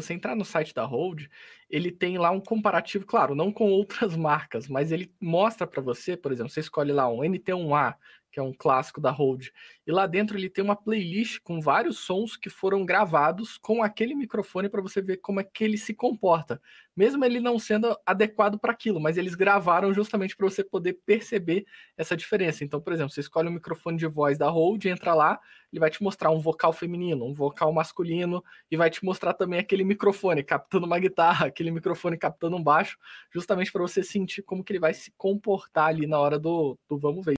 se você entrar no site da Rode, ele tem lá um comparativo, claro, não com outras marcas, mas ele mostra para você, por exemplo, você escolhe lá um NT1A, que é um clássico da Rode. E lá dentro ele tem uma playlist com vários sons que foram gravados com aquele microfone para você ver como é que ele se comporta. Mesmo ele não sendo adequado para aquilo, mas eles gravaram justamente para você poder perceber essa diferença. Então, por exemplo, você escolhe um microfone de voz da Rode, entra lá, ele vai te mostrar um vocal feminino, um vocal masculino e vai te mostrar também aquele microfone captando uma guitarra, aquele microfone captando um baixo, justamente para você sentir como que ele vai se comportar ali na hora do, do vamos ver.